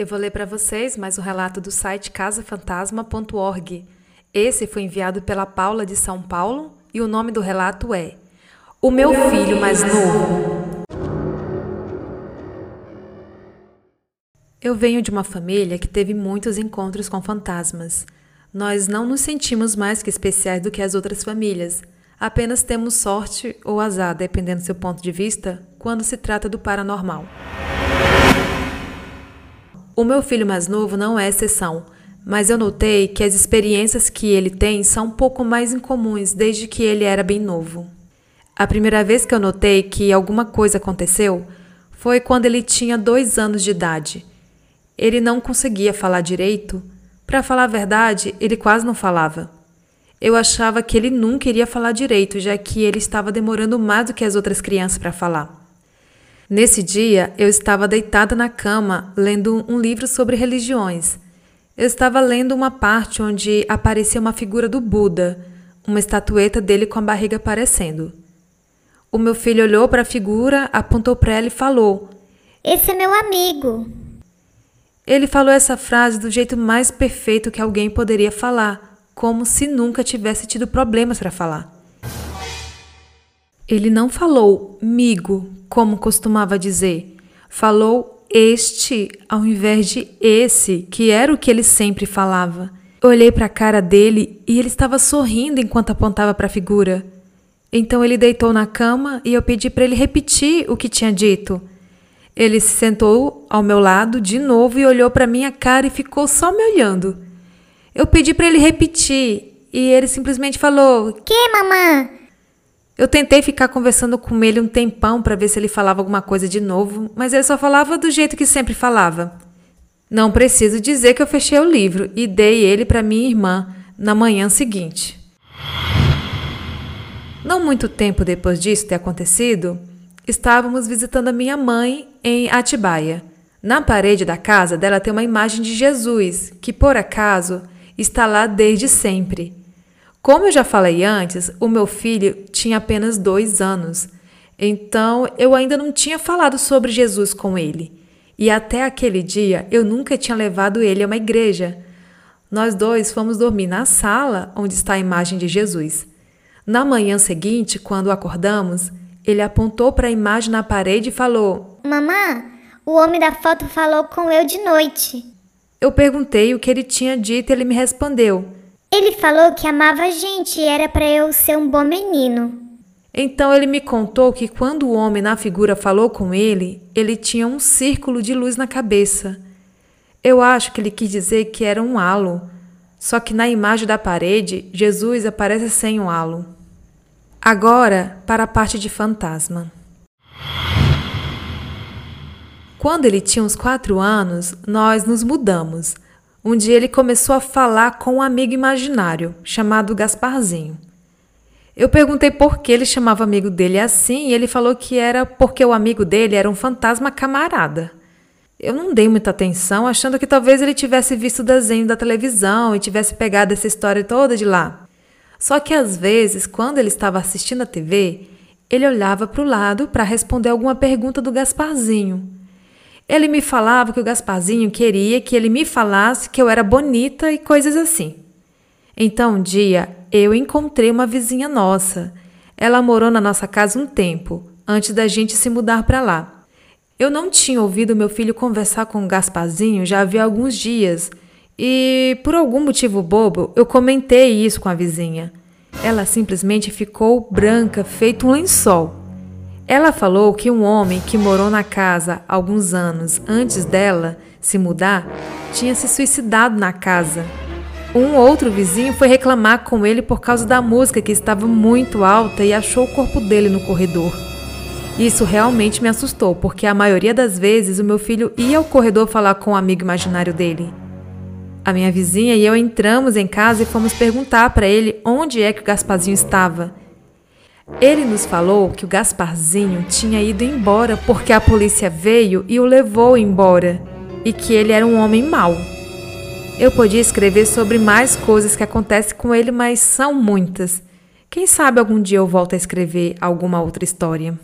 Eu vou ler para vocês mais um relato do site casafantasma.org. Esse foi enviado pela Paula de São Paulo e o nome do relato é O meu filho mais novo. Eu venho de uma família que teve muitos encontros com fantasmas. Nós não nos sentimos mais que especiais do que as outras famílias. Apenas temos sorte ou azar, dependendo do seu ponto de vista, quando se trata do paranormal. O meu filho mais novo não é exceção, mas eu notei que as experiências que ele tem são um pouco mais incomuns desde que ele era bem novo. A primeira vez que eu notei que alguma coisa aconteceu foi quando ele tinha dois anos de idade. Ele não conseguia falar direito. Para falar a verdade, ele quase não falava. Eu achava que ele nunca iria falar direito, já que ele estava demorando mais do que as outras crianças para falar. Nesse dia, eu estava deitada na cama lendo um livro sobre religiões. Eu estava lendo uma parte onde aparecia uma figura do Buda, uma estatueta dele com a barriga aparecendo. O meu filho olhou para a figura, apontou para ela e falou: Esse é meu amigo. Ele falou essa frase do jeito mais perfeito que alguém poderia falar, como se nunca tivesse tido problemas para falar. Ele não falou migo, como costumava dizer. Falou este ao invés de esse, que era o que ele sempre falava. olhei para a cara dele e ele estava sorrindo enquanto apontava para a figura. Então ele deitou na cama e eu pedi para ele repetir o que tinha dito. Ele se sentou ao meu lado de novo e olhou para minha cara e ficou só me olhando. Eu pedi para ele repetir e ele simplesmente falou: "Que, mamãe?" Eu tentei ficar conversando com ele um tempão para ver se ele falava alguma coisa de novo, mas ele só falava do jeito que sempre falava. Não preciso dizer que eu fechei o livro e dei ele para minha irmã na manhã seguinte. Não muito tempo depois disso ter acontecido, estávamos visitando a minha mãe em Atibaia. Na parede da casa dela tem uma imagem de Jesus, que por acaso está lá desde sempre. Como eu já falei antes, o meu filho tinha apenas dois anos, então eu ainda não tinha falado sobre Jesus com ele. E até aquele dia eu nunca tinha levado ele a uma igreja. Nós dois fomos dormir na sala onde está a imagem de Jesus. Na manhã seguinte, quando acordamos, ele apontou para a imagem na parede e falou: Mamã, o homem da foto falou com eu de noite. Eu perguntei o que ele tinha dito e ele me respondeu: ele falou que amava a gente e era para eu ser um bom menino. Então ele me contou que quando o homem na figura falou com ele, ele tinha um círculo de luz na cabeça. Eu acho que ele quis dizer que era um halo, só que na imagem da parede, Jesus aparece sem um halo. Agora, para a parte de fantasma. Quando ele tinha uns quatro anos, nós nos mudamos. Um dia ele começou a falar com um amigo imaginário, chamado Gasparzinho. Eu perguntei por que ele chamava amigo dele assim e ele falou que era porque o amigo dele era um fantasma camarada. Eu não dei muita atenção, achando que talvez ele tivesse visto o desenho da televisão e tivesse pegado essa história toda de lá. Só que às vezes, quando ele estava assistindo a TV, ele olhava para o lado para responder alguma pergunta do Gasparzinho. Ele me falava que o Gasparzinho queria que ele me falasse que eu era bonita e coisas assim. Então um dia eu encontrei uma vizinha nossa. Ela morou na nossa casa um tempo, antes da gente se mudar para lá. Eu não tinha ouvido meu filho conversar com o Gasparzinho já havia alguns dias e, por algum motivo bobo, eu comentei isso com a vizinha. Ela simplesmente ficou branca, feito um lençol. Ela falou que um homem que morou na casa alguns anos antes dela se mudar tinha se suicidado na casa. Um outro vizinho foi reclamar com ele por causa da música que estava muito alta e achou o corpo dele no corredor. Isso realmente me assustou, porque a maioria das vezes o meu filho ia ao corredor falar com o um amigo imaginário dele. A minha vizinha e eu entramos em casa e fomos perguntar para ele onde é que o Gasparzinho estava. Ele nos falou que o Gasparzinho tinha ido embora porque a polícia veio e o levou embora e que ele era um homem mau. Eu podia escrever sobre mais coisas que acontecem com ele, mas são muitas. Quem sabe algum dia eu volto a escrever alguma outra história.